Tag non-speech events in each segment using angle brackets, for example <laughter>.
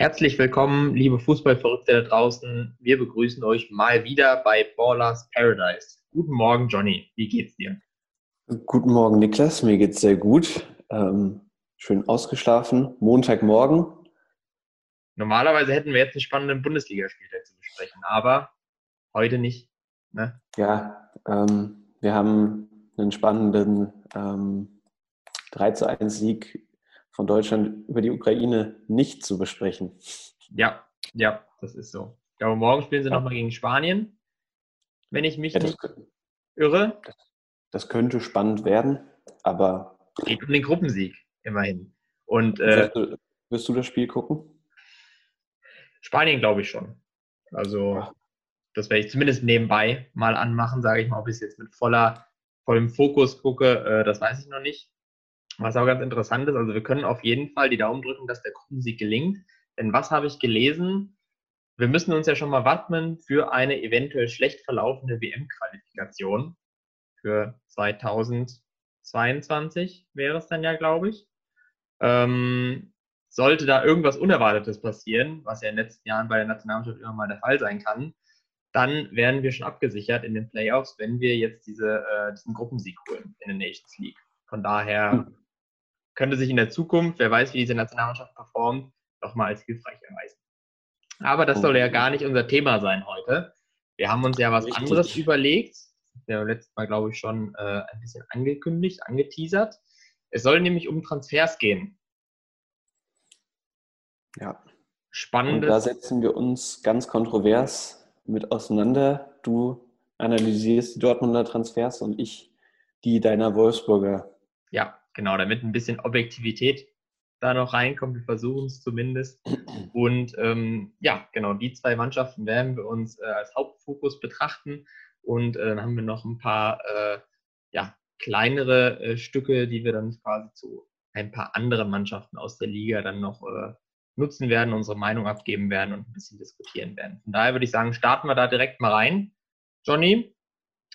Herzlich willkommen, liebe Fußballverrückte da draußen. Wir begrüßen euch mal wieder bei Ballers Paradise. Guten Morgen, Johnny. Wie geht's dir? Guten Morgen, Niklas. Mir geht's sehr gut. Ähm, schön ausgeschlafen. Montagmorgen. Normalerweise hätten wir jetzt einen spannenden Bundesligaspieltag zu besprechen, aber heute nicht. Ne? Ja, ähm, wir haben einen spannenden ähm, 3 zu 1 Sieg von Deutschland über die Ukraine nicht zu besprechen. Ja, ja, das ist so. Ich glaube, morgen spielen sie ja. nochmal gegen Spanien, wenn ich mich ja, nicht irre. Das, das, könnte spannend werden, aber. Geht um den Gruppensieg, immerhin. Und, äh, du, wirst du das Spiel gucken? Spanien glaube ich schon. Also, das werde ich zumindest nebenbei mal anmachen, sage ich mal. Ob ich es jetzt mit voller, vollem Fokus gucke, äh, das weiß ich noch nicht. Was auch ganz interessant ist, also wir können auf jeden Fall die Daumen drücken, dass der Gruppensieg gelingt. Denn was habe ich gelesen? Wir müssen uns ja schon mal wappnen für eine eventuell schlecht verlaufende WM-Qualifikation für 2022 wäre es dann ja, glaube ich. Ähm, sollte da irgendwas Unerwartetes passieren, was ja in den letzten Jahren bei der Nationalmannschaft immer mal der Fall sein kann, dann wären wir schon abgesichert in den Playoffs, wenn wir jetzt diese, äh, diesen Gruppensieg holen in der Nations League. Von daher hm könnte sich in der Zukunft, wer weiß, wie diese Nationalmannschaft performt, doch mal als hilfreich erweisen. Aber das soll ja gar nicht unser Thema sein heute. Wir haben uns ja was Richtig. anderes überlegt. Wir haben letztes Mal, glaube ich, schon äh, ein bisschen angekündigt, angeteasert. Es soll nämlich um Transfers gehen. Ja. Spannendes. Und da setzen wir uns ganz kontrovers mit auseinander. Du analysierst die Dortmunder Transfers und ich die deiner Wolfsburger. Ja, genau, damit ein bisschen Objektivität da noch reinkommt. Wir versuchen es zumindest. <clears throat> Und ähm, ja, genau, die zwei Mannschaften werden wir uns äh, als Hauptfokus betrachten. Und äh, dann haben wir noch ein paar äh, ja, kleinere äh, Stücke, die wir dann quasi zu ein paar anderen Mannschaften aus der Liga dann noch äh, nutzen werden, unsere Meinung abgeben werden und ein bisschen diskutieren werden. Von daher würde ich sagen, starten wir da direkt mal rein. Johnny,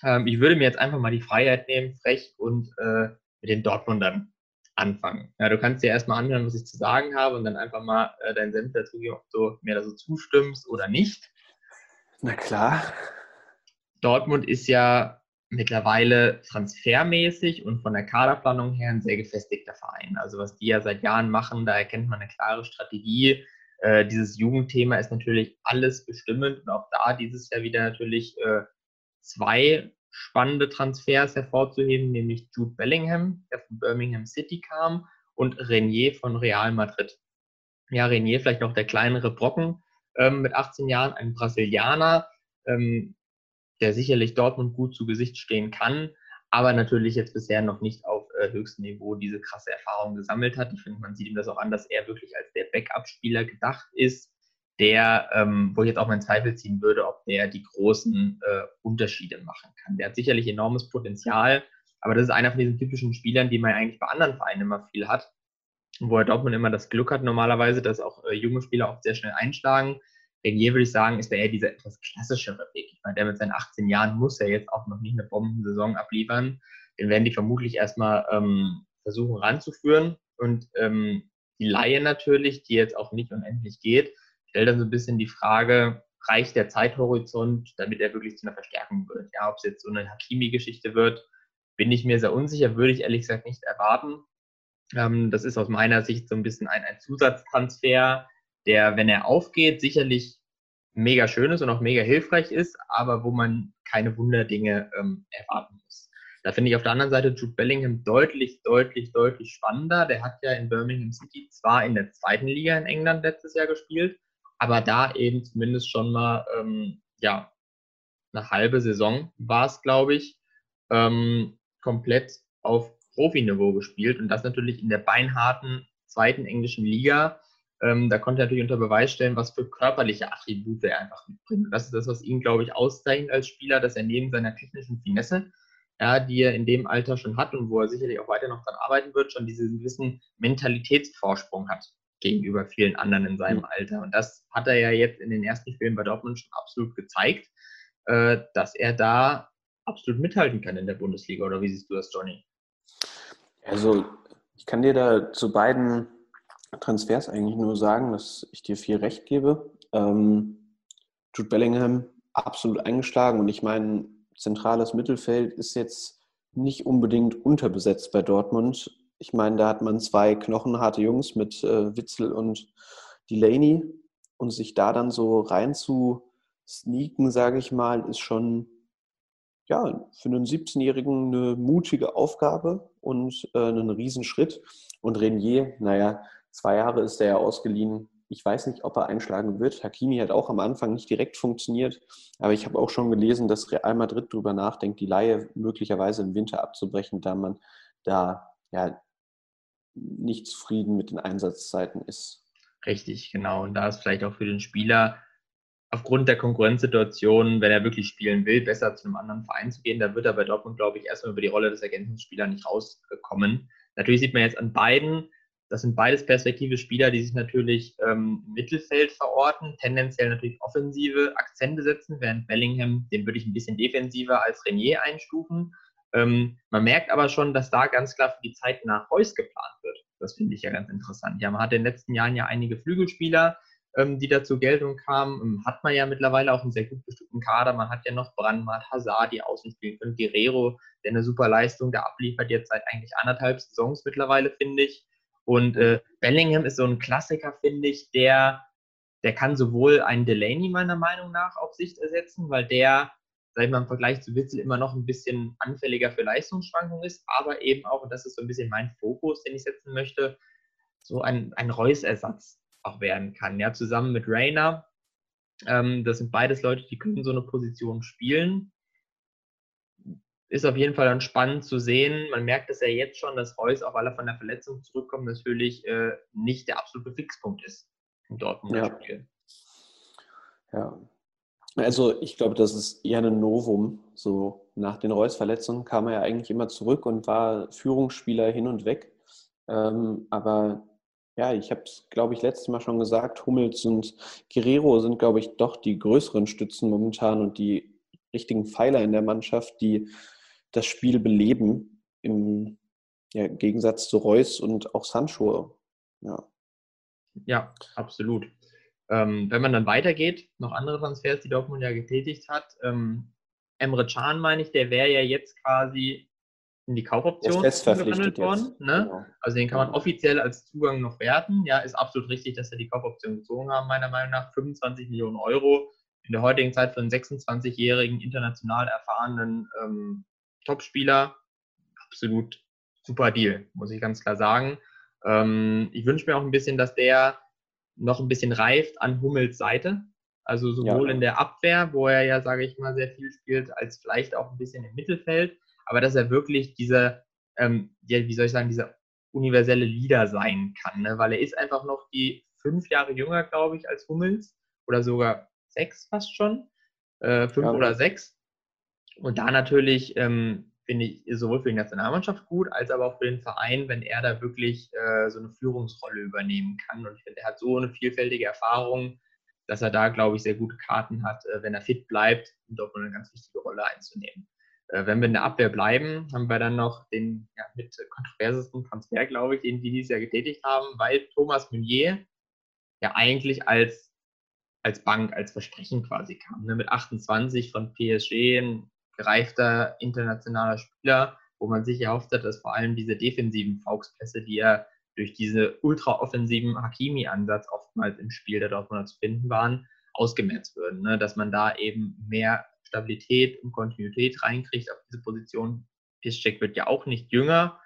ähm, ich würde mir jetzt einfach mal die Freiheit nehmen, frech und äh, mit den Dortmundern anfangen. Ja, du kannst dir erstmal anhören, was ich zu sagen habe und dann einfach mal äh, deinen Senf dazu geben, ob du mir da so zustimmst oder nicht. Na klar. Dortmund ist ja mittlerweile transfermäßig und von der Kaderplanung her ein sehr gefestigter Verein. Also was die ja seit Jahren machen, da erkennt man eine klare Strategie. Äh, dieses Jugendthema ist natürlich alles bestimmend und auch da dieses Jahr wieder natürlich äh, zwei spannende Transfers hervorzuheben, nämlich Jude Bellingham, der von Birmingham City kam, und Renier von Real Madrid. Ja, Renier vielleicht noch der kleinere Brocken ähm, mit 18 Jahren, ein Brasilianer, ähm, der sicherlich Dortmund gut zu Gesicht stehen kann, aber natürlich jetzt bisher noch nicht auf äh, höchstem Niveau diese krasse Erfahrung gesammelt hat. Ich finde, man sieht ihm das auch an, dass er wirklich als der Backup-Spieler gedacht ist, der, ähm, wo ich jetzt auch meinen Zweifel ziehen würde, ob der die großen äh, Unterschiede machen kann. Der hat sicherlich enormes Potenzial, aber das ist einer von diesen typischen Spielern, die man eigentlich bei anderen Vereinen immer viel hat, wo er Dortmund immer das Glück hat normalerweise, dass auch äh, junge Spieler auch sehr schnell einschlagen. Renier würde ich sagen, ist der eher dieser etwas klassischere Weg. Ich meine, der mit seinen 18 Jahren muss ja jetzt auch noch nicht eine Bombensaison abliefern. Den werden die vermutlich erstmal ähm, versuchen ranzuführen und ähm, die Laie natürlich, die jetzt auch nicht unendlich geht, stellt dann so ein bisschen die Frage, reicht der Zeithorizont, damit er wirklich zu einer Verstärkung wird? Ja, ob es jetzt so eine Hakimi-Geschichte wird, bin ich mir sehr unsicher, würde ich ehrlich gesagt nicht erwarten. Ähm, das ist aus meiner Sicht so ein bisschen ein, ein Zusatztransfer, der, wenn er aufgeht, sicherlich mega schön ist und auch mega hilfreich ist, aber wo man keine Wunderdinge ähm, erwarten muss. Da finde ich auf der anderen Seite Jude Bellingham deutlich, deutlich, deutlich spannender. Der hat ja in Birmingham City zwar in der zweiten Liga in England letztes Jahr gespielt, aber da eben zumindest schon mal, ähm, ja, eine halbe Saison war es, glaube ich, ähm, komplett auf Profiniveau gespielt und das natürlich in der beinharten zweiten englischen Liga. Ähm, da konnte er natürlich unter Beweis stellen, was für körperliche Attribute er einfach mitbringt. Und das ist das, was ihn, glaube ich, auszeichnet als Spieler, dass er neben seiner technischen Finesse, ja, die er in dem Alter schon hat und wo er sicherlich auch weiter noch dran arbeiten wird, schon diesen gewissen Mentalitätsvorsprung hat gegenüber vielen anderen in seinem Alter. Und das hat er ja jetzt in den ersten Spielen bei Dortmund schon absolut gezeigt, äh, dass er da absolut mithalten kann in der Bundesliga. Oder wie siehst du das, Johnny? Also, ich kann dir da zu beiden Transfers eigentlich nur sagen, dass ich dir viel recht gebe. Ähm, Jude Bellingham absolut eingeschlagen und ich meine, zentrales Mittelfeld ist jetzt nicht unbedingt unterbesetzt bei Dortmund. Ich meine, da hat man zwei knochenharte Jungs mit äh, Witzel und Delaney und sich da dann so rein zu sneaken, sage ich mal, ist schon ja, für einen 17-Jährigen eine mutige Aufgabe und äh, einen Riesenschritt. Und Renier, naja, zwei Jahre ist er ja ausgeliehen. Ich weiß nicht, ob er einschlagen wird. Hakimi hat auch am Anfang nicht direkt funktioniert, aber ich habe auch schon gelesen, dass Real Madrid darüber nachdenkt, die Laie möglicherweise im Winter abzubrechen, da man da ja nicht zufrieden mit den Einsatzzeiten ist. Richtig, genau. Und da ist vielleicht auch für den Spieler aufgrund der Konkurrenzsituation, wenn er wirklich spielen will, besser zu einem anderen Verein zu gehen. Da wird er bei Dortmund, glaube ich, erstmal über die Rolle des Ergänzungsspielers nicht rauskommen. Natürlich sieht man jetzt an beiden, das sind beides perspektive Spieler, die sich natürlich ähm, im Mittelfeld verorten, tendenziell natürlich offensive Akzente setzen, während Bellingham, den würde ich ein bisschen defensiver als Renier einstufen. Ähm, man merkt aber schon, dass da ganz klar für die Zeit nach Reus geplant wird. Das finde ich ja ganz interessant. Ja, man hat in den letzten Jahren ja einige Flügelspieler, ähm, die da zur Geltung kamen. Ähm, hat man ja mittlerweile auch einen sehr gut bestimmten Kader. Man hat ja noch Brandmart, Hazard, die außen spielen können, Guerrero, der eine super Leistung da abliefert, jetzt seit eigentlich anderthalb Saisons mittlerweile, finde ich. Und äh, Bellingham ist so ein Klassiker, finde ich, der, der kann sowohl einen Delaney meiner Meinung nach auf Sicht ersetzen, weil der, sag ich mal, im Vergleich zu Witzel immer noch ein bisschen anfälliger für Leistungsschwankungen ist, aber eben auch, und das ist so ein bisschen mein Fokus, den ich setzen möchte, so ein, ein Reus-Ersatz auch werden kann. Ja, zusammen mit Rainer. Ähm, das sind beides Leute, die können so eine Position spielen. Ist auf jeden Fall dann spannend zu sehen. Man merkt es ja jetzt schon, dass Reus, auch weil er von der Verletzung zurückkommt, natürlich äh, nicht der absolute Fixpunkt ist im Dortmunder ja. Spiel. Ja. Also ich glaube, das ist eher ein Novum. So nach den Reus-Verletzungen kam er ja eigentlich immer zurück und war Führungsspieler hin und weg. Ähm, aber ja, ich habe es, glaube ich, letztes Mal schon gesagt, Hummels und Guerrero sind, glaube ich, doch die größeren Stützen momentan und die richtigen Pfeiler in der Mannschaft, die das Spiel beleben, im ja, Gegensatz zu Reus und auch Sancho. Ja, ja absolut. Ähm, wenn man dann weitergeht, noch andere Transfers, die Dortmund ja getätigt hat. Ähm, Emre Can, meine ich, der wäre ja jetzt quasi in die Kaufoption verhandelt worden. Ne? Genau. Also den kann man offiziell als Zugang noch werten. Ja, ist absolut richtig, dass er die Kaufoption gezogen haben, meiner Meinung nach. 25 Millionen Euro in der heutigen Zeit für einen 26-jährigen, international erfahrenen ähm, Topspieler. Absolut super Deal, muss ich ganz klar sagen. Ähm, ich wünsche mir auch ein bisschen, dass der noch ein bisschen reift an Hummels Seite. Also sowohl ja. in der Abwehr, wo er ja, sage ich mal, sehr viel spielt, als vielleicht auch ein bisschen im Mittelfeld aber dass er wirklich dieser, ähm, ja, wie soll ich sagen, dieser universelle Leader sein kann, ne? weil er ist einfach noch die fünf Jahre jünger, glaube ich, als Hummels oder sogar sechs fast schon, äh, fünf ja. oder sechs. Und da natürlich ähm, finde ich sowohl für die Nationalmannschaft gut, als aber auch für den Verein, wenn er da wirklich äh, so eine Führungsrolle übernehmen kann. Und ich finde, er hat so eine vielfältige Erfahrung, dass er da, glaube ich, sehr gute Karten hat, äh, wenn er fit bleibt, um dort eine ganz wichtige Rolle einzunehmen. Äh, wenn wir in der Abwehr bleiben, haben wir dann noch den ja, mit kontroversesten Transfer, glaube ich, den wir dieses Jahr getätigt haben, weil Thomas Meunier ja eigentlich als, als Bank, als Versprechen quasi kam. Ne? Mit 28 von PSG, gereifter internationaler Spieler, wo man sich erhofft hat, dass vor allem diese defensiven Fauxpässe, die ja durch diese ultra-offensiven Hakimi-Ansatz oftmals im Spiel der Dortmunder zu finden waren, ausgemerzt würden. Ne? Dass man da eben mehr Stabilität und Kontinuität reinkriegt auf diese Position. Piszczek wird ja auch nicht jünger.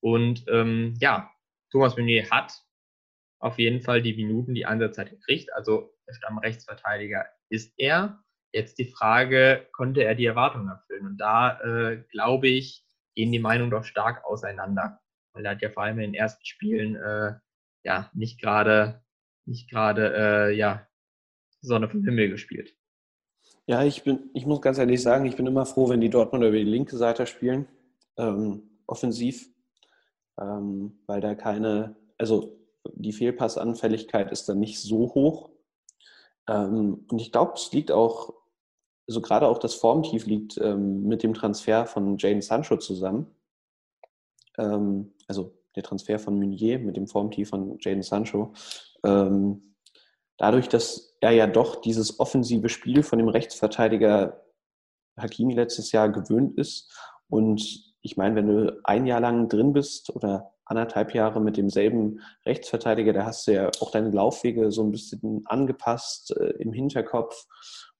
Und ähm, ja, Thomas Meunier hat auf jeden Fall die Minuten, die Einsatzzeit gekriegt. Also der Stammrechtsverteidiger ist er. Jetzt die Frage, konnte er die Erwartungen erfüllen? Und da äh, glaube ich, gehen die Meinungen doch stark auseinander. Weil er hat ja vor allem in den ersten Spielen äh, ja nicht gerade nicht gerade äh, ja Sonne vom Himmel gespielt. Ja, ich bin, ich muss ganz ehrlich sagen, ich bin immer froh, wenn die Dortmunder über die linke Seite spielen, ähm, offensiv, ähm, weil da keine, also die Fehlpassanfälligkeit ist dann nicht so hoch. Ähm, und ich glaube, es liegt auch, also gerade auch das Formtief liegt ähm, mit dem Transfer von Jane Sancho zusammen. Ähm, also der Transfer von Meunier mit dem Formtief von Jaden Sancho. Ähm, dadurch, dass er ja doch dieses offensive Spiel von dem Rechtsverteidiger Hakimi letztes Jahr gewöhnt ist. Und ich meine, wenn du ein Jahr lang drin bist oder anderthalb Jahre mit demselben Rechtsverteidiger, da hast du ja auch deine Laufwege so ein bisschen angepasst äh, im Hinterkopf.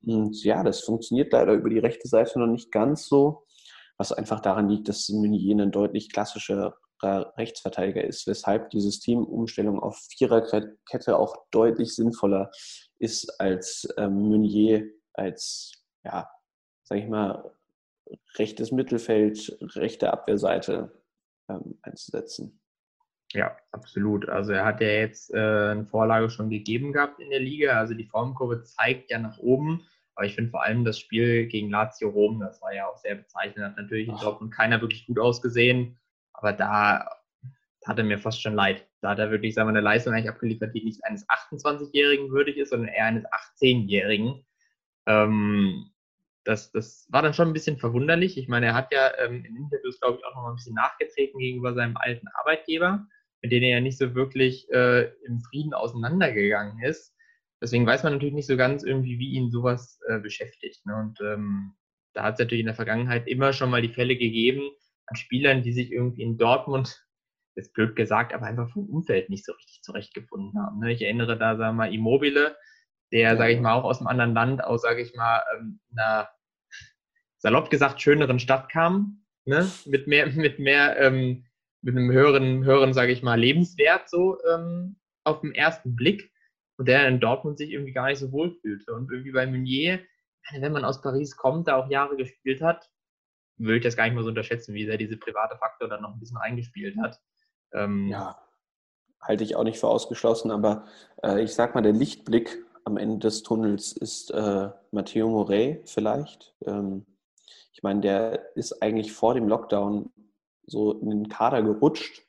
Und ja, das funktioniert leider über die rechte Seite noch nicht ganz so, was einfach daran liegt, dass Meunier ein deutlich klassischer Rechtsverteidiger ist, weshalb die Systemumstellung auf Viererkette auch deutlich sinnvoller ist als ähm, Meunier als, ja, sag ich mal, rechtes Mittelfeld, rechte Abwehrseite ähm, einzusetzen. Ja, absolut. Also er hat ja jetzt äh, eine Vorlage schon gegeben gehabt in der Liga. Also die Formkurve zeigt ja nach oben. Aber ich finde vor allem das Spiel gegen Lazio Rom, das war ja auch sehr bezeichnend, hat natürlich in Dortmund keiner wirklich gut ausgesehen. Aber da hat er mir fast schon leid. Da hat er wirklich, sagen wir, eine Leistung eigentlich abgeliefert, die nicht eines 28-Jährigen würdig ist, sondern eher eines 18-Jährigen. Ähm, das, das war dann schon ein bisschen verwunderlich. Ich meine, er hat ja ähm, in Interviews, glaube ich, auch noch mal ein bisschen nachgetreten gegenüber seinem alten Arbeitgeber, mit dem er ja nicht so wirklich äh, im Frieden auseinandergegangen ist. Deswegen weiß man natürlich nicht so ganz irgendwie, wie ihn sowas äh, beschäftigt. Ne? Und ähm, da hat es natürlich in der Vergangenheit immer schon mal die Fälle gegeben an Spielern, die sich irgendwie in Dortmund, <laughs> jetzt blöd gesagt, aber einfach vom Umfeld nicht so richtig zurechtgefunden haben. Ne? Ich erinnere da, sagen wir mal, Immobile, der, sage ich mal, auch aus einem anderen Land, aus, sage ich mal, ähm, einer salopp gesagt schöneren Stadt kam, ne? mit mehr, <laughs> mit mehr, ähm, mit einem höheren, höheren, sage ich mal, Lebenswert so ähm, auf den ersten Blick und der in Dortmund sich irgendwie gar nicht so wohl fühlte. Und irgendwie bei Meunier, wenn man aus Paris kommt, da auch Jahre gespielt hat, würde ich das gar nicht mal so unterschätzen, wie sehr diese private Faktor dann noch ein bisschen eingespielt hat. Ähm, ja, halte ich auch nicht für ausgeschlossen, aber äh, ich sag mal, der Lichtblick am Ende des Tunnels ist äh, Matteo Morey vielleicht. Ähm, ich meine, der ist eigentlich vor dem Lockdown so in den Kader gerutscht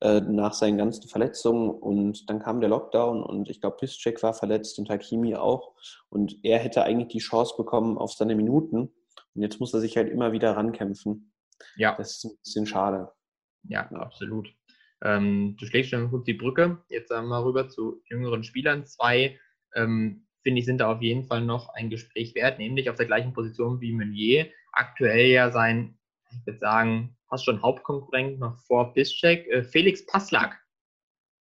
äh, nach seinen ganzen Verletzungen und dann kam der Lockdown und ich glaube, Piszczek war verletzt und Hakimi auch und er hätte eigentlich die Chance bekommen auf seine Minuten und jetzt muss er sich halt immer wieder rankämpfen. Ja. Das ist ein bisschen schade. Ja, absolut. Ähm, du schlägst schon gut die Brücke. Jetzt sagen wir mal rüber zu jüngeren Spielern. Zwei ähm, finde ich, sind da auf jeden Fall noch ein Gespräch wert, nämlich auf der gleichen Position wie Meunier. Aktuell ja sein, ich würde sagen, fast schon Hauptkonkurrent noch vor Bischek, äh, Felix Passlack,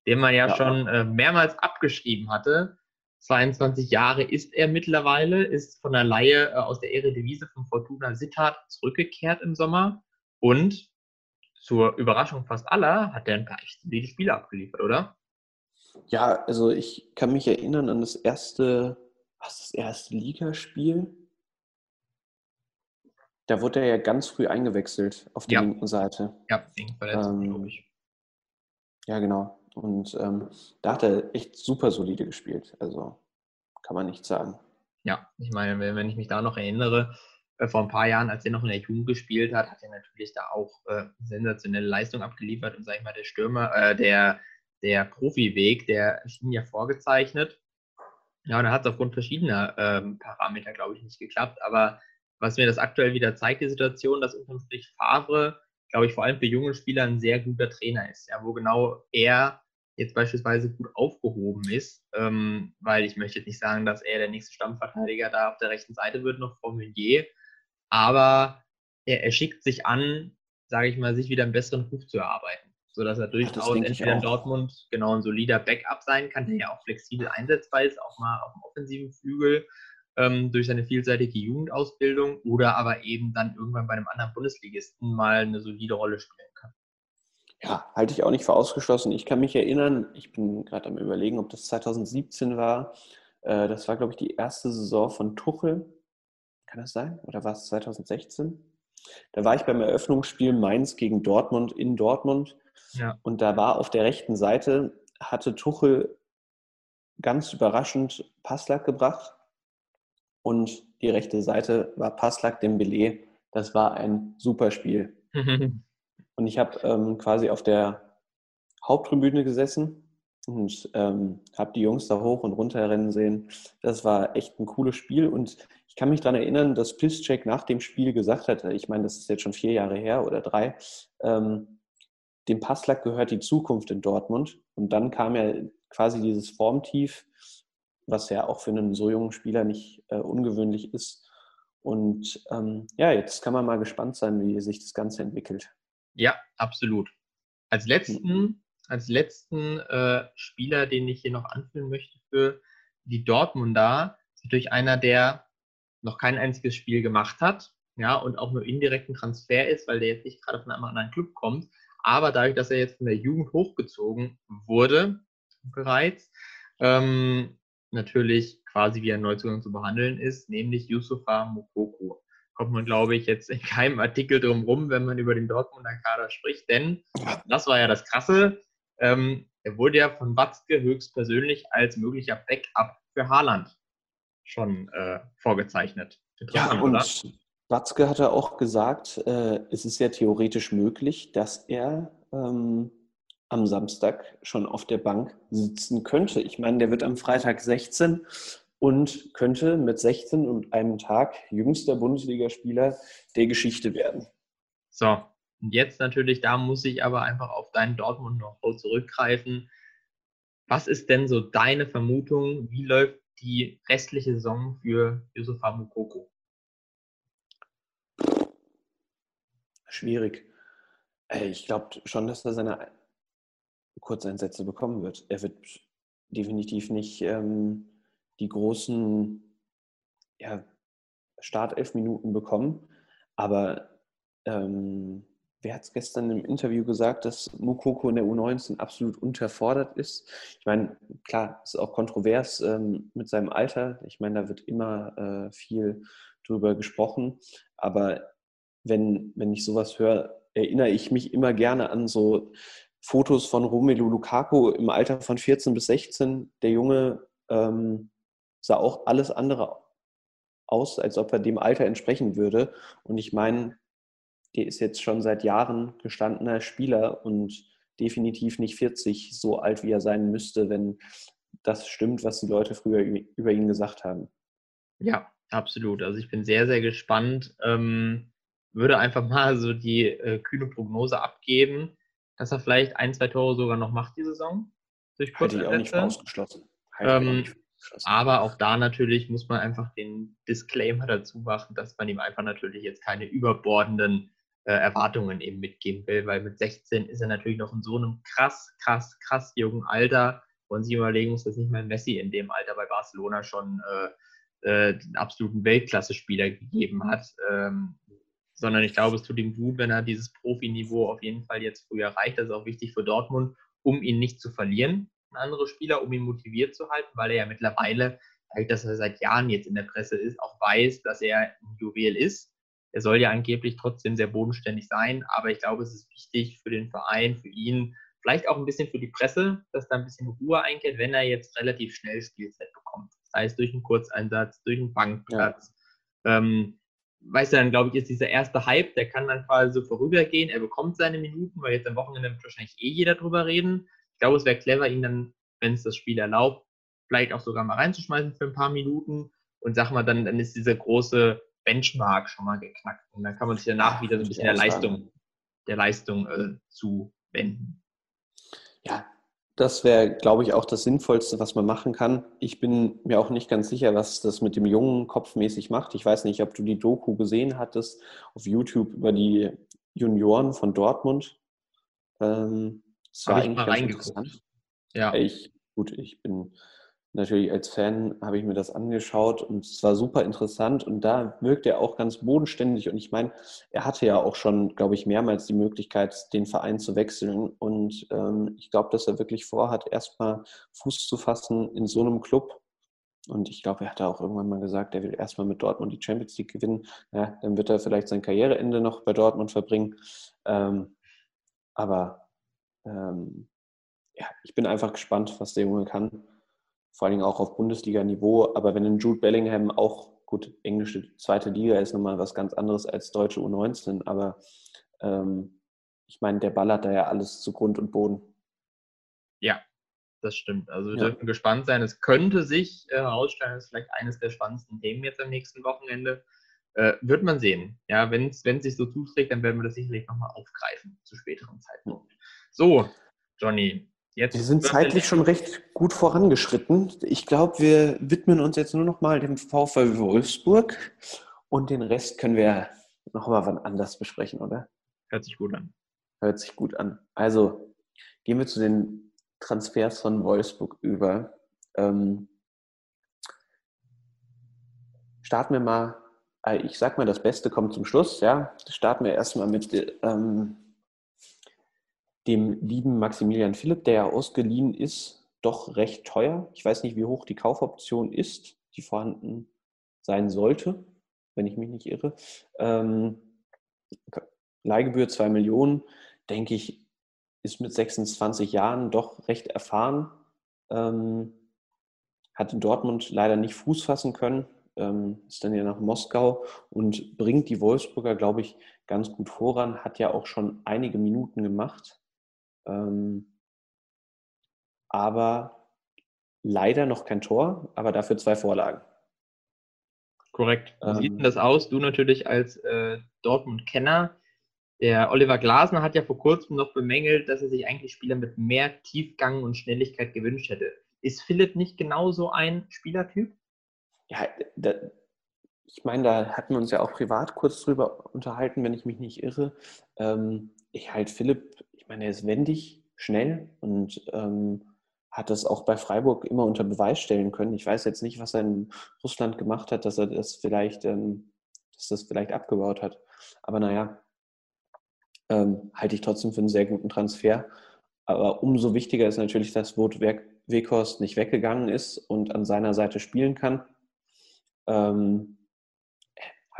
den man ja, ja. schon äh, mehrmals abgeschrieben hatte. 22 Jahre ist er mittlerweile, ist von der Laie äh, aus der Eredivisie von Fortuna Sittard zurückgekehrt im Sommer und zur Überraschung fast aller hat er ein paar echt solide Spiele abgeliefert, oder? Ja, also ich kann mich erinnern an das erste, was das erste Ligaspiel. Da wurde er ja ganz früh eingewechselt auf der ja. linken Seite. Ja, wegen Verletzung, ähm, glaube ich. Ja, genau. Und ähm, da hat er echt super solide gespielt. Also kann man nicht sagen. Ja, ich meine, wenn ich mich da noch erinnere, äh, vor ein paar Jahren, als er noch in der Jugend gespielt hat, hat er natürlich da auch äh, sensationelle Leistung abgeliefert und sag ich mal, der Stürmer, äh, der der Profiweg, der schien ja vorgezeichnet. Ja, und da hat es aufgrund verschiedener ähm, Parameter, glaube ich, nicht geklappt. Aber was mir das aktuell wieder zeigt, die Situation, dass unterm Strich Favre, glaube ich, vor allem für junge Spieler ein sehr guter Trainer ist, ja, wo genau er jetzt beispielsweise gut aufgehoben ist, ähm, weil ich möchte jetzt nicht sagen, dass er der nächste Stammverteidiger da auf der rechten Seite wird, noch vor Meunier, aber er, er schickt sich an, sage ich mal, sich wieder einen besseren Ruf zu erarbeiten sodass er durchaus entweder in Dortmund genau ein solider Backup sein kann, der ja auch flexibel einsetzbar ist, auch mal auf dem offensiven Flügel ähm, durch seine vielseitige Jugendausbildung oder aber eben dann irgendwann bei einem anderen Bundesligisten mal eine solide Rolle spielen kann. Ja, halte ich auch nicht für ausgeschlossen. Ich kann mich erinnern, ich bin gerade am Überlegen, ob das 2017 war. Äh, das war, glaube ich, die erste Saison von Tuchel. Kann das sein? Oder war es 2016? Da war ich beim Eröffnungsspiel Mainz gegen Dortmund in Dortmund ja. Und da war auf der rechten Seite, hatte Tuchel ganz überraschend Passlack gebracht. Und die rechte Seite war Passlack Dembele. Das war ein super Spiel. <laughs> und ich habe ähm, quasi auf der Haupttribüne gesessen und ähm, habe die Jungs da hoch und runter rennen sehen. Das war echt ein cooles Spiel und ich kann mich daran erinnern, dass Piszczek nach dem Spiel gesagt hatte, ich meine, das ist jetzt schon vier Jahre her oder drei, ähm, dem Passlack gehört die Zukunft in Dortmund. Und dann kam ja quasi dieses Formtief, was ja auch für einen so jungen Spieler nicht äh, ungewöhnlich ist. Und ähm, ja, jetzt kann man mal gespannt sein, wie sich das Ganze entwickelt. Ja, absolut. Als letzten, als letzten äh, Spieler, den ich hier noch anführen möchte für die Dortmunder, ist natürlich einer, der noch kein einziges Spiel gemacht hat, ja, und auch nur indirekten Transfer ist, weil der jetzt nicht gerade von einem anderen Club kommt. Aber dadurch, dass er jetzt von der Jugend hochgezogen wurde, bereits, ähm, natürlich quasi wie ein Neuzugang zu behandeln ist, nämlich Yusufa Mukoko. Kommt man, glaube ich, jetzt in keinem Artikel drum rum, wenn man über den Dortmunder Kader spricht, denn das war ja das Krasse. Ähm, er wurde ja von Watzke höchstpersönlich als möglicher Backup für Haaland schon äh, vorgezeichnet. Ja, und oder? Watzke hatte auch gesagt, äh, es ist ja theoretisch möglich, dass er ähm, am Samstag schon auf der Bank sitzen könnte. Ich meine, der wird am Freitag 16 und könnte mit 16 und einem Tag jüngster Bundesligaspieler der Geschichte werden. So, und jetzt natürlich, da muss ich aber einfach auf deinen Dortmund noch zurückgreifen. Was ist denn so deine Vermutung? Wie läuft die restliche Saison für Yusufa Mukoko? Schwierig. Ich glaube schon, dass er seine Kurzeinsätze bekommen wird. Er wird definitiv nicht ähm, die großen ja, Startelf-Minuten bekommen. Aber ähm, wer hat es gestern im Interview gesagt, dass Mukoko in der U19 absolut unterfordert ist? Ich meine, klar, ist auch kontrovers ähm, mit seinem Alter. Ich meine, da wird immer äh, viel drüber gesprochen. Aber wenn, wenn ich sowas höre, erinnere ich mich immer gerne an so Fotos von Romelu Lukaku im Alter von 14 bis 16. Der Junge ähm, sah auch alles andere aus, als ob er dem Alter entsprechen würde. Und ich meine, der ist jetzt schon seit Jahren gestandener Spieler und definitiv nicht 40, so alt wie er sein müsste, wenn das stimmt, was die Leute früher über ihn gesagt haben. Ja, absolut. Also ich bin sehr, sehr gespannt. Ähm, würde einfach mal so die äh, kühne Prognose abgeben dass er vielleicht ein, zwei Tore sogar noch macht die Saison. Durch Halte ich auch nicht ausgeschlossen. Ähm, nicht ausgeschlossen. Aber auch da natürlich muss man einfach den Disclaimer dazu machen, dass man ihm einfach natürlich jetzt keine überbordenden äh, Erwartungen eben mitgeben will, weil mit 16 ist er natürlich noch in so einem krass, krass, krass jungen Alter. Und Sie überlegen uns, dass nicht mal Messi in dem Alter bei Barcelona schon äh, äh, den absoluten Weltklasse-Spieler gegeben hat. Ähm, sondern ich glaube, es tut ihm gut, wenn er dieses Profiniveau auf jeden Fall jetzt früh erreicht. Das ist auch wichtig für Dortmund, um ihn nicht zu verlieren, andere Spieler, um ihn motiviert zu halten, weil er ja mittlerweile, dass er seit Jahren jetzt in der Presse ist, auch weiß, dass er ein Juwel ist. Er soll ja angeblich trotzdem sehr bodenständig sein, aber ich glaube, es ist wichtig für den Verein, für ihn, vielleicht auch ein bisschen für die Presse, dass da ein bisschen Ruhe einkehrt, wenn er jetzt relativ schnell Spielzeit bekommt. Sei es durch einen Kurzeinsatz, durch einen Bankplatz. Ja. Ähm, weißt du, dann glaube ich, ist dieser erste Hype, der kann dann quasi so vorübergehen. Er bekommt seine Minuten, weil jetzt am Wochenende wird wahrscheinlich eh jeder drüber reden. Ich glaube, es wäre clever, ihn dann, wenn es das Spiel erlaubt, vielleicht auch sogar mal reinzuschmeißen für ein paar Minuten. Und sag mal, dann, dann ist dieser große Benchmark schon mal geknackt. Und dann kann man sich danach wieder so ein bisschen der Leistung, der Leistung äh, zuwenden. Ja, das wäre, glaube ich, auch das Sinnvollste, was man machen kann. Ich bin mir auch nicht ganz sicher, was das mit dem Jungen kopfmäßig macht. Ich weiß nicht, ob du die Doku gesehen hattest auf YouTube über die Junioren von Dortmund. Ähm, das war eigentlich ganz interessant. Ja. Ich, gut, ich bin natürlich als Fan habe ich mir das angeschaut und es war super interessant und da wirkt er auch ganz bodenständig und ich meine, er hatte ja auch schon, glaube ich, mehrmals die Möglichkeit, den Verein zu wechseln und ähm, ich glaube, dass er wirklich vorhat, erstmal Fuß zu fassen in so einem Club. Und ich glaube, er hat auch irgendwann mal gesagt, er will erstmal mit Dortmund die Champions League gewinnen, ja, dann wird er vielleicht sein Karriereende noch bei Dortmund verbringen, ähm, aber ähm, ja, ich bin einfach gespannt, was der Junge kann vor allen Dingen auch auf Bundesliga-Niveau. Aber wenn ein Jude Bellingham auch, gut, englische zweite Liga ist nochmal was ganz anderes als deutsche U19, aber ähm, ich meine, der ballert da ja alles zu Grund und Boden. Ja, das stimmt. Also wir ja. dürfen gespannt sein. Es könnte sich äh, herausstellen, das ist vielleicht eines der spannendsten Themen jetzt am nächsten Wochenende. Äh, wird man sehen. Ja, wenn es sich so zuträgt, dann werden wir das sicherlich nochmal aufgreifen zu späteren Zeitpunkt. So, Johnny. Jetzt wir sind zeitlich schon recht gut vorangeschritten. Ich glaube, wir widmen uns jetzt nur noch mal dem VfL Wolfsburg und den Rest können wir noch mal wann anders besprechen, oder? Hört sich gut an. Hört sich gut an. Also gehen wir zu den Transfers von Wolfsburg über. Ähm, starten wir mal, äh, ich sag mal, das Beste kommt zum Schluss. Ja, starten wir erstmal mit ähm, dem lieben Maximilian Philipp, der ja ausgeliehen ist, doch recht teuer. Ich weiß nicht, wie hoch die Kaufoption ist, die vorhanden sein sollte, wenn ich mich nicht irre. Ähm, Leihgebühr 2 Millionen, denke ich, ist mit 26 Jahren doch recht erfahren. Ähm, hat in Dortmund leider nicht Fuß fassen können, ähm, ist dann ja nach Moskau und bringt die Wolfsburger, glaube ich, ganz gut voran. Hat ja auch schon einige Minuten gemacht. Ähm, aber leider noch kein Tor, aber dafür zwei Vorlagen. Korrekt. Wie ähm, sieht denn das aus? Du natürlich als äh, Dortmund-Kenner. Der Oliver Glasner hat ja vor kurzem noch bemängelt, dass er sich eigentlich Spieler mit mehr Tiefgang und Schnelligkeit gewünscht hätte. Ist Philipp nicht genauso ein Spielertyp? Ja, ich meine, da hatten wir uns ja auch privat kurz drüber unterhalten, wenn ich mich nicht irre. Ähm, ich halte Philipp meine, er ist wendig, schnell und ähm, hat das auch bei Freiburg immer unter Beweis stellen können. Ich weiß jetzt nicht, was er in Russland gemacht hat, dass er das vielleicht, ähm, dass das vielleicht abgebaut hat. Aber naja, ähm, halte ich trotzdem für einen sehr guten Transfer. Aber umso wichtiger ist natürlich, dass Wout Weghorst nicht weggegangen ist und an seiner Seite spielen kann. Ähm,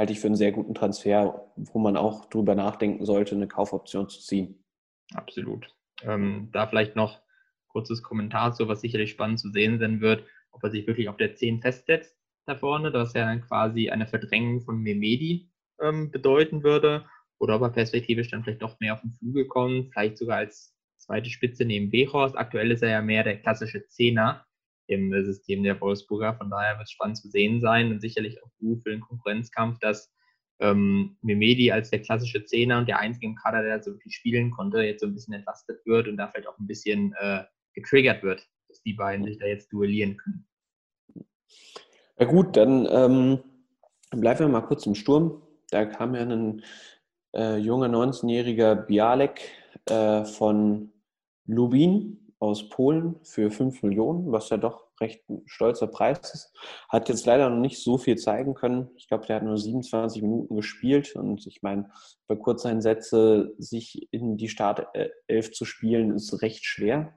halte ich für einen sehr guten Transfer, wo man auch drüber nachdenken sollte, eine Kaufoption zu ziehen. Absolut. Ähm, da vielleicht noch kurzes Kommentar zu, was sicherlich spannend zu sehen sein wird, ob er sich wirklich auf der 10 festsetzt da vorne, das ja dann quasi eine Verdrängung von Memedi ähm, bedeuten würde, oder ob er perspektivisch dann vielleicht doch mehr auf den Flügel kommt, vielleicht sogar als zweite Spitze neben Bechorst. Aktuell ist er ja mehr der klassische Zehner im System der Wolfsburger, von daher wird es spannend zu sehen sein und sicherlich auch gut für den Konkurrenzkampf, dass ähm, Memedi als der klassische Zehner und der einzige im Kader, der so viel spielen konnte, jetzt so ein bisschen entlastet wird und da vielleicht auch ein bisschen äh, getriggert wird, dass die beiden sich da jetzt duellieren können. Ja gut, dann ähm, bleiben wir mal kurz im Sturm. Da kam ja ein äh, junger 19-jähriger Bialek äh, von Lubin aus Polen für 5 Millionen, was ja doch recht ein stolzer Preis ist. Hat jetzt leider noch nicht so viel zeigen können. Ich glaube, der hat nur 27 Minuten gespielt und ich meine, bei Kurzeinsätze sich in die Startelf zu spielen, ist recht schwer.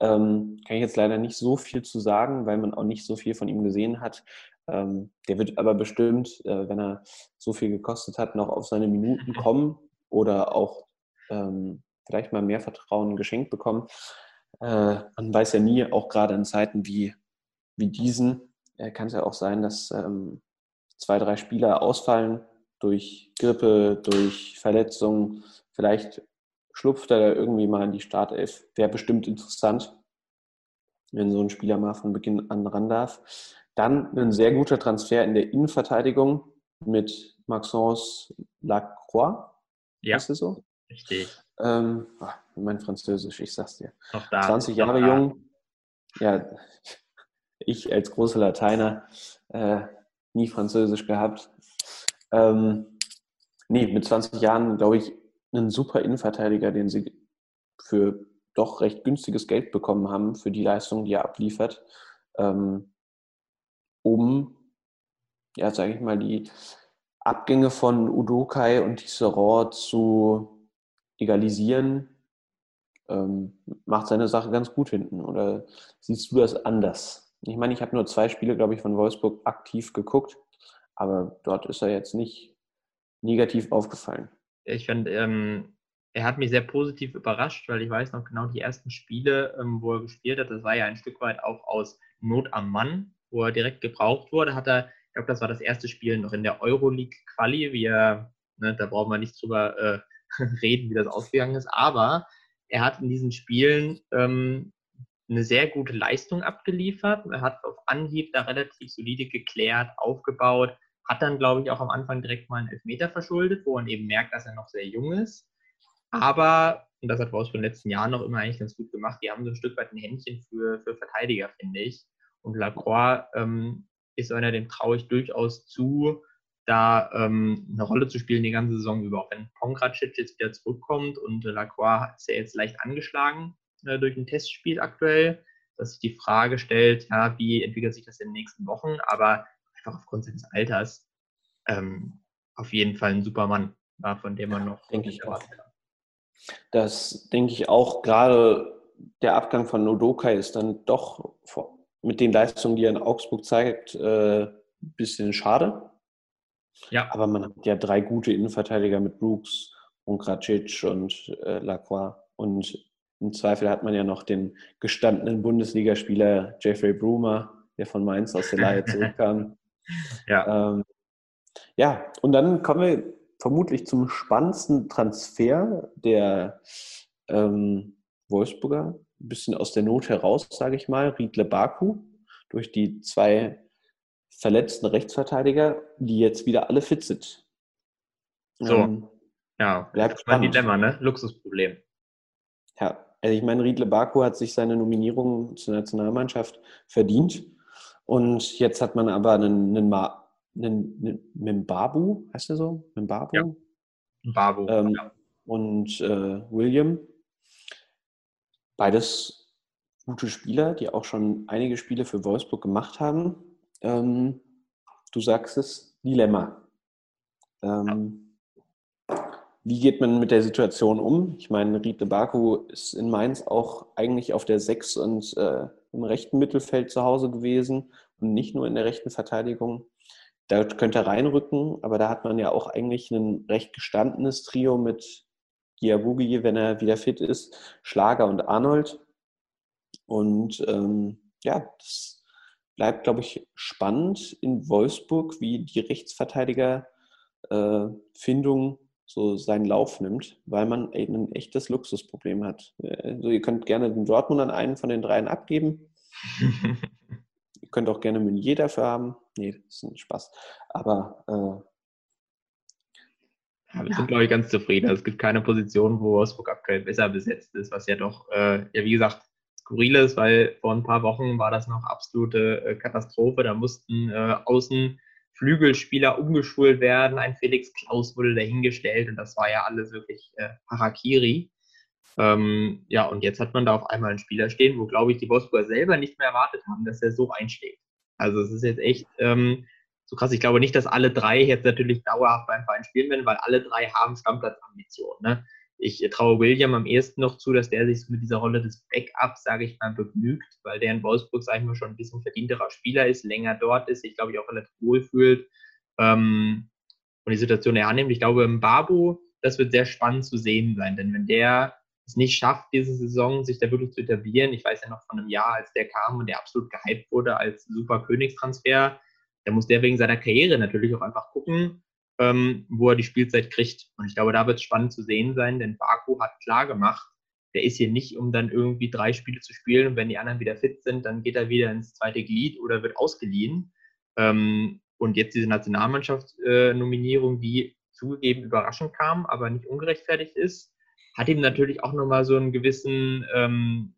Ähm, kann ich jetzt leider nicht so viel zu sagen, weil man auch nicht so viel von ihm gesehen hat. Ähm, der wird aber bestimmt, äh, wenn er so viel gekostet hat, noch auf seine Minuten kommen oder auch ähm, vielleicht mal mehr Vertrauen geschenkt bekommen. Äh, man weiß ja nie, auch gerade in Zeiten wie, wie diesen, äh, kann es ja auch sein, dass ähm, zwei, drei Spieler ausfallen durch Grippe, durch Verletzungen. Vielleicht schlupft er da irgendwie mal in die Startelf. Wäre bestimmt interessant, wenn so ein Spieler mal von Beginn an ran darf. Dann ein sehr guter Transfer in der Innenverteidigung mit Maxence Lacroix. Ja. Ist das so? Richtig. Ähm, ach, mein Französisch, ich sag's dir. Noch da. 20 Jahre jung. Ja, ich als großer Lateiner äh, nie Französisch gehabt. Ähm, nee, mit 20 Jahren, glaube ich, ein super Innenverteidiger, den sie für doch recht günstiges Geld bekommen haben für die Leistung, die er abliefert, ähm, um, ja, sage ich mal, die Abgänge von Udokai und Tisserand zu egalisieren, ähm, macht seine Sache ganz gut hinten. Oder siehst du das anders? Ich meine, ich habe nur zwei Spiele, glaube ich, von Wolfsburg aktiv geguckt, aber dort ist er jetzt nicht negativ aufgefallen. Ich finde, ähm, er hat mich sehr positiv überrascht, weil ich weiß noch genau die ersten Spiele, ähm, wo er gespielt hat, das war ja ein Stück weit auch aus Not am Mann, wo er direkt gebraucht wurde, hat er, ich glaube, das war das erste Spiel noch in der Euroleague-Quali, wie ne, da brauchen wir nicht drüber äh, <laughs> reden, wie das ausgegangen ist, aber er hat in diesen Spielen ähm, eine sehr gute Leistung abgeliefert. Er hat auf Anhieb da relativ solide geklärt, aufgebaut, hat dann, glaube ich, auch am Anfang direkt mal einen Elfmeter verschuldet, wo man eben merkt, dass er noch sehr jung ist. Aber, und das hat Wolfsburg in den letzten Jahren noch immer eigentlich ganz gut gemacht, die haben so ein Stück weit ein Händchen für, für Verteidiger, finde ich. Und Lacroix ähm, ist einer, dem traue ich durchaus zu, da ähm, eine Rolle zu spielen die ganze Saison über. Auch wenn Pongracic jetzt wieder zurückkommt und äh, Lacroix ist ja jetzt leicht angeschlagen äh, durch ein Testspiel aktuell, dass sich die Frage stellt, ja, wie entwickelt sich das in den nächsten Wochen, aber einfach aufgrund seines Alters ähm, auf jeden Fall ein super Mann, ja, von dem man noch denke ich erwarten kann. Das denke ich auch, gerade der Abgang von Nodoka ist dann doch mit den Leistungen, die er in Augsburg zeigt, äh, ein bisschen schade. Ja. Aber man hat ja drei gute Innenverteidiger mit Brooks und Kracic und äh, Lacroix. Und im Zweifel hat man ja noch den gestandenen Bundesligaspieler Jeffrey Brumer, der von Mainz aus der Leihe zurückkam. <laughs> ja. Ähm, ja, und dann kommen wir vermutlich zum spannendsten Transfer der ähm, Wolfsburger. Ein bisschen aus der Not heraus, sage ich mal. Riedle Baku durch die zwei verletzten Rechtsverteidiger, die jetzt wieder alle fit sind. So. Ähm, ja, bleibt das ist ein Dilemma, ne? Luxusproblem. Ja, also ich meine, Riedle Baku hat sich seine Nominierung zur Nationalmannschaft verdient. Und jetzt hat man aber einen, einen, einen, einen Mimbabu, heißt der so? Mimbabu? Ja. Mimbabu, ähm, ja. Und äh, William. Beides gute Spieler, die auch schon einige Spiele für Wolfsburg gemacht haben. Ähm, du sagst es, Dilemma. Ähm, wie geht man mit der Situation um? Ich meine, Riete Baku ist in Mainz auch eigentlich auf der 6 und äh, im rechten Mittelfeld zu Hause gewesen und nicht nur in der rechten Verteidigung. Da könnte er reinrücken, aber da hat man ja auch eigentlich ein recht gestandenes Trio mit Giabugi, wenn er wieder fit ist, Schlager und Arnold. Und ähm, ja, das bleibt, glaube ich, spannend in Wolfsburg, wie die Rechtsverteidigerfindung äh, so seinen Lauf nimmt, weil man eben ein echtes Luxusproblem hat. Also ihr könnt gerne den Dortmund an einen von den dreien abgeben. <laughs> ihr könnt auch gerne Meunier dafür haben. Nee, das ist ein Spaß. Aber äh, ja, wir sind, glaube ich, ganz zufrieden. Es gibt keine Position, wo Wolfsburg aktuell besser besetzt ist, was ja doch, äh, ja, wie gesagt, skurril ist, weil vor ein paar Wochen war das noch absolute äh, Katastrophe. Da mussten äh, Außenflügelspieler umgeschult werden. Ein Felix Klaus wurde dahingestellt und das war ja alles wirklich äh, Harakiri. Ähm, ja, und jetzt hat man da auf einmal einen Spieler stehen, wo, glaube ich, die Wolfsburger selber nicht mehr erwartet haben, dass er so einschlägt. Also es ist jetzt echt ähm, so krass. Ich glaube nicht, dass alle drei jetzt natürlich dauerhaft beim Verein spielen werden, weil alle drei haben Stammplatzambitionen. Ne? Ich traue William am ehesten noch zu, dass der sich mit dieser Rolle des Backups, sage ich mal, begnügt, weil der in Wolfsburg, sage ich mal, schon ein bisschen verdienterer Spieler ist, länger dort ist, sich, glaube ich, auch relativ wohl fühlt ähm, und die Situation er annimmt. Ich glaube, im Babu, das wird sehr spannend zu sehen sein, denn wenn der es nicht schafft, diese Saison sich da wirklich zu etablieren, ich weiß ja noch von einem Jahr, als der kam und der absolut gehypt wurde als super Königstransfer, dann muss der wegen seiner Karriere natürlich auch einfach gucken, ähm, wo er die Spielzeit kriegt. Und ich glaube, da wird es spannend zu sehen sein, denn Baku hat klar gemacht, der ist hier nicht, um dann irgendwie drei Spiele zu spielen und wenn die anderen wieder fit sind, dann geht er wieder ins zweite Glied oder wird ausgeliehen. Ähm, und jetzt diese Nationalmannschaftsnominierung, äh, die zugegeben überraschend kam, aber nicht ungerechtfertigt ist, hat ihm natürlich auch nochmal so einen gewissen, ähm,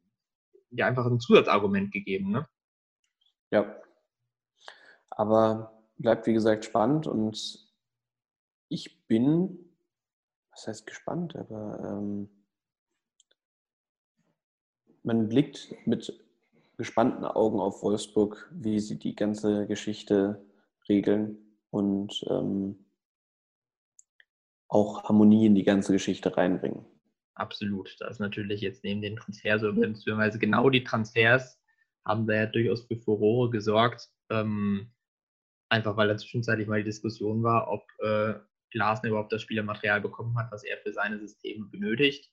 ja, einfach ein Zusatzargument gegeben. Ne? Ja. Aber bleibt, wie gesagt, spannend und ich bin, was heißt gespannt, aber ähm, man blickt mit gespannten Augen auf Wolfsburg, wie sie die ganze Geschichte regeln und ähm, auch Harmonie in die ganze Geschichte reinbringen. Absolut. Da ist natürlich jetzt neben den Transfers, beziehungsweise genau die Transfers haben da ja durchaus für Furore gesorgt. Ähm, einfach weil da zwischenzeitlich mal die Diskussion war, ob äh, Glasner überhaupt das Spielermaterial bekommen hat, was er für seine Systeme benötigt.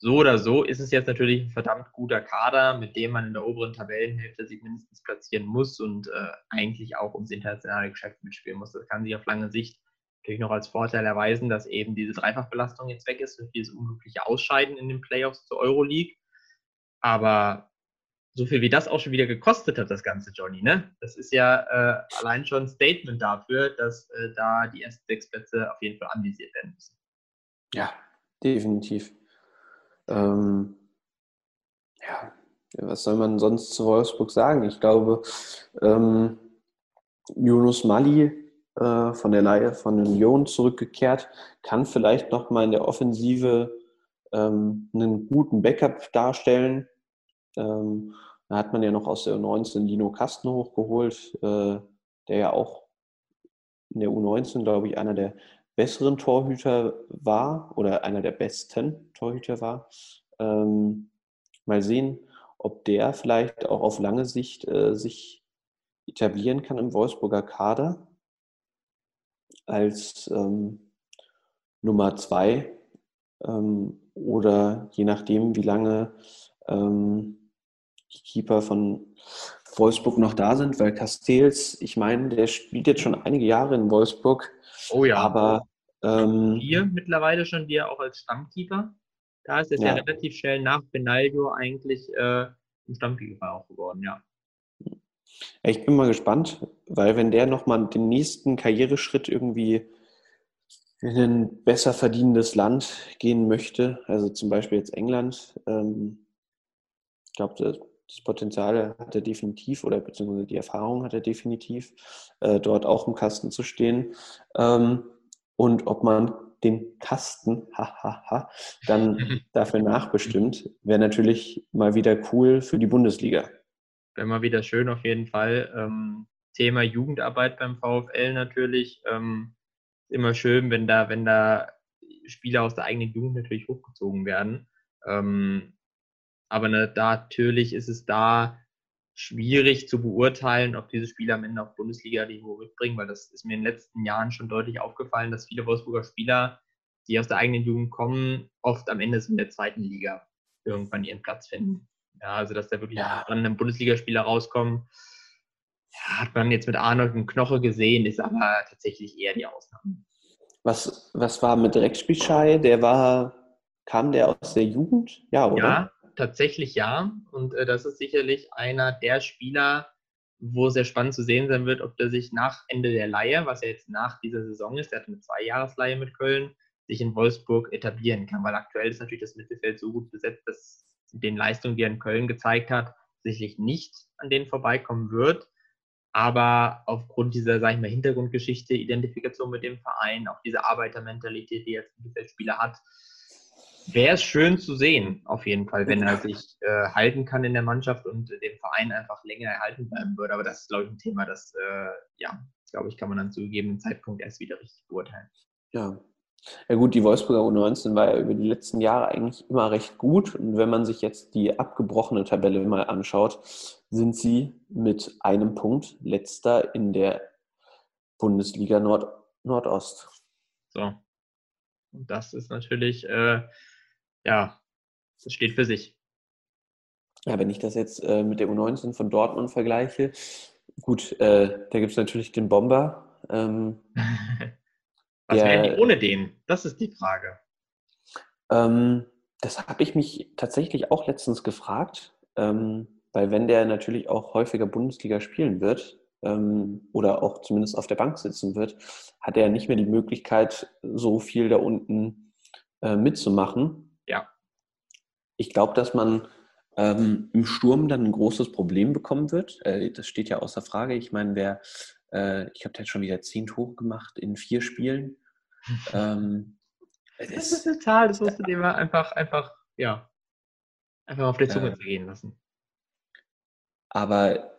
So oder so ist es jetzt natürlich ein verdammt guter Kader, mit dem man in der oberen Tabellenhälfte sich mindestens platzieren muss und äh, eigentlich auch ums internationale Geschäft mitspielen muss. Das kann sich auf lange Sicht natürlich noch als Vorteil erweisen, dass eben diese Dreifachbelastung jetzt weg ist durch dieses unglückliche Ausscheiden in den Playoffs zur Euroleague. Aber so viel wie das auch schon wieder gekostet hat, das ganze Johnny, ne? Das ist ja äh, allein schon ein Statement dafür, dass äh, da die ersten sechs Plätze auf jeden Fall anvisiert werden müssen. Ja, definitiv. Ähm, ja, was soll man sonst zu Wolfsburg sagen? Ich glaube, ähm, Yunus Mali äh, von der Leihe von Union zurückgekehrt, kann vielleicht nochmal in der Offensive ähm, einen guten Backup darstellen. Ähm, da hat man ja noch aus der U19 Lino Kasten hochgeholt, äh, der ja auch in der U19, glaube ich, einer der besseren Torhüter war oder einer der besten Torhüter war. Ähm, mal sehen, ob der vielleicht auch auf lange Sicht äh, sich etablieren kann im Wolfsburger Kader als ähm, Nummer zwei ähm, oder je nachdem, wie lange ähm, die Keeper von Wolfsburg noch da sind, weil Castells, ich meine, der spielt jetzt schon einige Jahre in Wolfsburg. Oh ja. Aber ähm, hier mittlerweile schon wieder auch als Stammkeeper. Da ist es ja. ja relativ schnell nach Benaglio eigentlich äh, ein Stammkeeper auch geworden, ja. Ich bin mal gespannt, weil wenn der nochmal den nächsten Karriereschritt irgendwie in ein besser verdienendes Land gehen möchte, also zum Beispiel jetzt England, ähm, glaube, das, Potenzial hat er definitiv oder beziehungsweise die Erfahrung hat er definitiv, äh, dort auch im Kasten zu stehen. Ähm, und ob man den Kasten, <laughs> hahaha, dann <laughs> dafür nachbestimmt, wäre natürlich mal wieder cool für die Bundesliga. Wäre mal wieder schön auf jeden Fall. Ähm, Thema Jugendarbeit beim VfL natürlich. Ähm, immer schön, wenn da, wenn da Spieler aus der eigenen Jugend natürlich hochgezogen werden. Ähm, aber ne, natürlich ist es da schwierig zu beurteilen, ob diese Spieler am Ende auf Bundesliga-Niveau mitbringen, weil das ist mir in den letzten Jahren schon deutlich aufgefallen, dass viele Wolfsburger Spieler, die aus der eigenen Jugend kommen, oft am Ende in der zweiten Liga irgendwann ihren Platz finden. Ja, also dass da wirklich ja. an einem Bundesligaspieler rauskommen, ja, hat man jetzt mit Arnold und Knoche gesehen, ist aber tatsächlich eher die Ausnahme. Was, was war mit Dreckspielschei? Der war, kam der aus der Jugend? Ja, oder? Ja, tatsächlich ja. Und äh, das ist sicherlich einer der Spieler, wo sehr spannend zu sehen sein wird, ob der sich nach Ende der Leihe, was ja jetzt nach dieser Saison ist, der hat eine Zweijahresleihe mit Köln, sich in Wolfsburg etablieren kann, weil aktuell ist natürlich das Mittelfeld so gut besetzt, dass den Leistungen, die er in Köln gezeigt hat, sicherlich nicht an denen vorbeikommen wird. Aber aufgrund dieser, sag ich mal, Hintergrundgeschichte, Identifikation mit dem Verein, auch diese Arbeitermentalität, die er als Mittelfeldspieler hat, wäre es schön zu sehen, auf jeden Fall, wenn er sich äh, halten kann in der Mannschaft und dem Verein einfach länger erhalten bleiben würde. Aber das ist, glaube ich, ein Thema, das, äh, ja, glaube ich, kann man dann zu gegebenen Zeitpunkt erst wieder richtig beurteilen. Ja. Ja gut, die Wolfsburger U19 war ja über die letzten Jahre eigentlich immer recht gut. Und wenn man sich jetzt die abgebrochene Tabelle mal anschaut, sind sie mit einem Punkt letzter in der Bundesliga Nord Nordost. So. Und das ist natürlich äh, ja, das steht für sich. Ja, wenn ich das jetzt äh, mit der U19 von Dortmund vergleiche, gut, äh, da gibt es natürlich den Bomber. Ähm, <laughs> Was wären die ohne den? Das ist die Frage. Ähm, das habe ich mich tatsächlich auch letztens gefragt, ähm, weil wenn der natürlich auch häufiger Bundesliga spielen wird ähm, oder auch zumindest auf der Bank sitzen wird, hat er nicht mehr die Möglichkeit, so viel da unten äh, mitzumachen. Ja. Ich glaube, dass man ähm, im Sturm dann ein großes Problem bekommen wird. Äh, das steht ja außer Frage. Ich meine, wer, äh, ich habe jetzt schon wieder zehn Tore gemacht in vier Spielen. <laughs> ähm, das ist eine Zahl, das musst du dir mal einfach, einfach, ja, einfach auf der Zunge äh, gehen lassen. Aber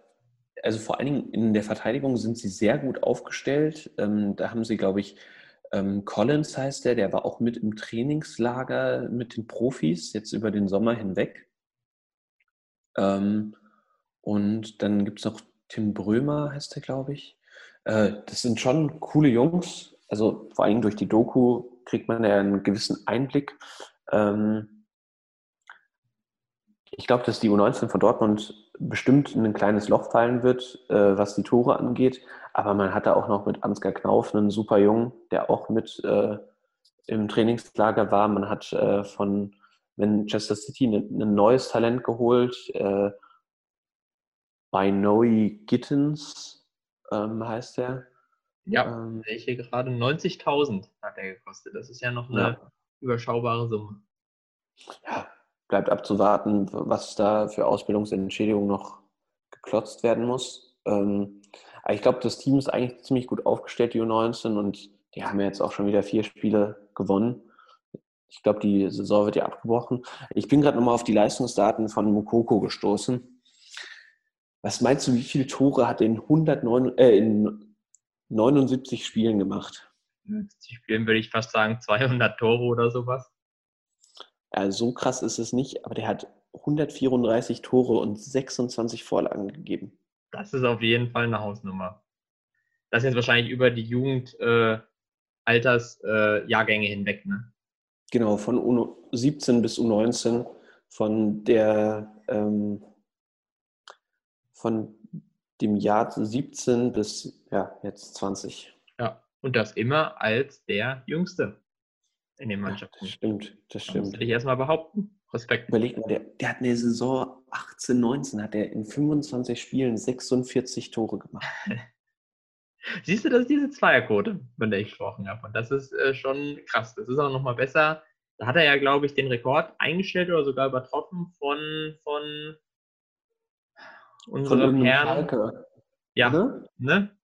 also vor allen Dingen in der Verteidigung sind sie sehr gut aufgestellt. Ähm, da haben sie, glaube ich, ähm, Collins heißt der, der war auch mit im Trainingslager mit den Profis, jetzt über den Sommer hinweg. Ähm, und dann gibt es noch Tim Brömer, heißt der, glaube ich. Äh, das sind schon coole Jungs. Also vor allem durch die Doku kriegt man ja einen gewissen Einblick. Ähm, ich glaube, dass die U19 von Dortmund bestimmt in ein kleines Loch fallen wird, äh, was die Tore angeht. Aber man hatte auch noch mit Ansgar Knauf einen super Jungen, der auch mit äh, im Trainingslager war. Man hat äh, von Manchester City ein, ein, neues Talent geholt, äh, Binoy Gittens ähm, heißt der. Ja, ähm, sehe ich hier gerade. 90.000 hat er gekostet. Das ist ja noch eine ja. überschaubare Summe. Ja, bleibt abzuwarten, was da für Ausbildungsentschädigung noch geklotzt werden muss. Ähm, aber ich glaube, das Team ist eigentlich ziemlich gut aufgestellt, die U19, und die haben ja jetzt auch schon wieder vier Spiele gewonnen. Ich glaube, die Saison wird ja abgebrochen. Ich bin gerade nochmal auf die Leistungsdaten von Mukoko gestoßen. Was meinst du, wie viele Tore hat er in, 109, äh, in 79 Spielen gemacht? 50 Spielen würde ich fast sagen 200 Tore oder sowas. Ja, so krass ist es nicht, aber der hat 134 Tore und 26 Vorlagen gegeben. Das ist auf jeden Fall eine Hausnummer. Das ist jetzt wahrscheinlich über die Jugend-Altersjahrgänge äh, äh, hinweg, ne? Genau, von U17 bis U19, von der ähm, von dem Jahr 17 bis ja, jetzt 20. Ja, und das immer als der Jüngste in den Mannschaften. Ja, das stimmt, das stimmt. Das will ich erstmal behaupten. Respekt. Überleg mal, der, der, hat eine Saison 18, 19, hat er in 25 Spielen 46 Tore gemacht. <laughs> Siehst du, das ist diese Zweierquote, von der ich gesprochen habe. Und das ist äh, schon krass. Das ist auch nochmal besser. Da hat er ja, glaube ich, den Rekord eingestellt oder sogar übertroffen von, von unserem Herrn. Falke. Ja, ne? ne?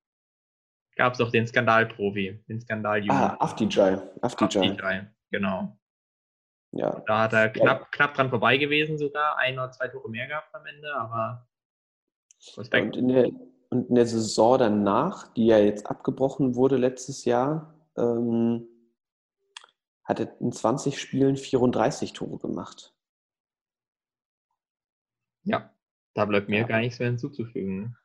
Gab es auch den Skandalprofi, den skandal Ah, Afdijay. Afdijay. Afdijay, genau. Ja. Da hat er knapp, ja. knapp dran vorbei gewesen sogar, ein oder zwei Tore mehr gehabt am Ende, aber Respekt. Und in der, und in der Saison danach, die ja jetzt abgebrochen wurde letztes Jahr, ähm, hat er in 20 Spielen 34 Tore gemacht. Ja, da bleibt mir ja. gar nichts mehr hinzuzufügen.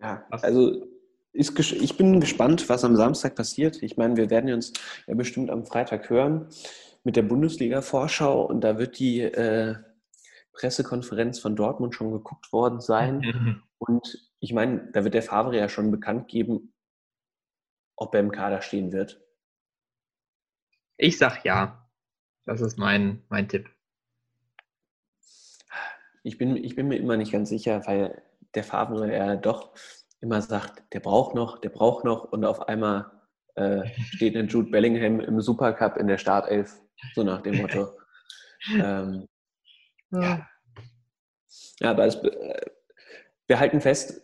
Ja, also ich bin gespannt, was am Samstag passiert. Ich meine, wir werden uns ja bestimmt am Freitag hören mit der Bundesliga-Vorschau und da wird die äh, Pressekonferenz von Dortmund schon geguckt worden sein. Und ich meine, da wird der Favre ja schon bekannt geben, ob er im Kader stehen wird. Ich sag ja. Das ist mein, mein Tipp. Ich bin, ich bin mir immer nicht ganz sicher, weil der Favre ja doch immer sagt, der braucht noch, der braucht noch und auf einmal äh, steht ein Jude Bellingham im Supercup in der Startelf, so nach dem Motto. <laughs> ähm, ja. ja, aber es, äh, wir halten fest,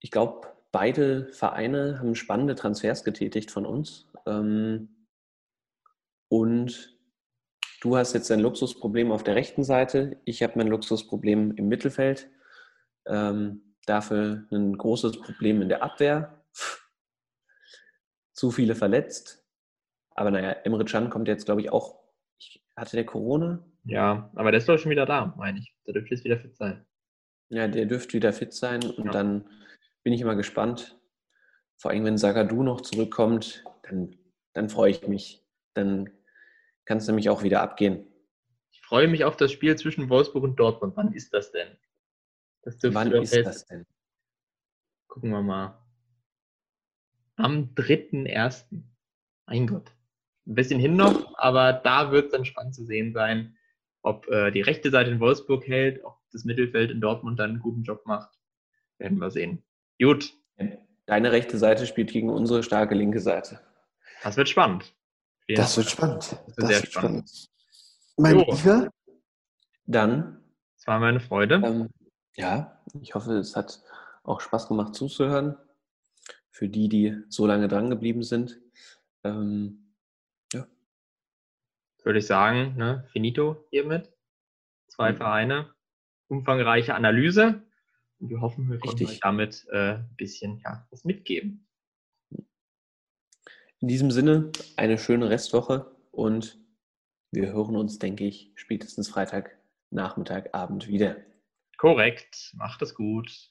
ich glaube, beide Vereine haben spannende Transfers getätigt von uns. Ähm, und du hast jetzt ein Luxusproblem auf der rechten Seite, ich habe mein Luxusproblem im Mittelfeld. Ähm, dafür ein großes Problem in der Abwehr. Zu viele verletzt. Aber naja, Emre Can kommt jetzt, glaube ich, auch. Hatte der Corona? Ja, aber der ist doch schon wieder da, meine ich. Der dürfte jetzt wieder fit sein. Ja, der dürfte wieder fit sein und ja. dann bin ich immer gespannt. Vor allem, wenn Sagadu noch zurückkommt, dann, dann freue ich mich. Dann kann es nämlich auch wieder abgehen. Ich freue mich auf das Spiel zwischen Wolfsburg und Dortmund. Wann ist das denn? Das Wann ist fest. das denn? Gucken wir mal. Am 3.1. Mein Gott. Ein bisschen hin noch, aber da wird es dann spannend zu sehen sein, ob äh, die rechte Seite in Wolfsburg hält, ob das Mittelfeld in Dortmund dann einen guten Job macht. Werden wir sehen. Gut. Deine rechte Seite spielt gegen unsere starke linke Seite. Das wird spannend. Ja. Das wird spannend. Das wird, das wird spannend. spannend. Mein Lieber, dann. Es war meine Freude. Ähm, ja, ich hoffe, es hat auch Spaß gemacht zuzuhören. Für die, die so lange dran geblieben sind. Ähm, ja. Würde ich sagen, ne? finito hiermit. Zwei mhm. Vereine, umfangreiche Analyse. Und wir hoffen, wir konnten euch damit äh, ein bisschen ja, was mitgeben. In diesem Sinne, eine schöne Restwoche und wir hören uns, denke ich, spätestens Freitag, Nachmittag, Abend wieder. Korrekt. Macht es gut.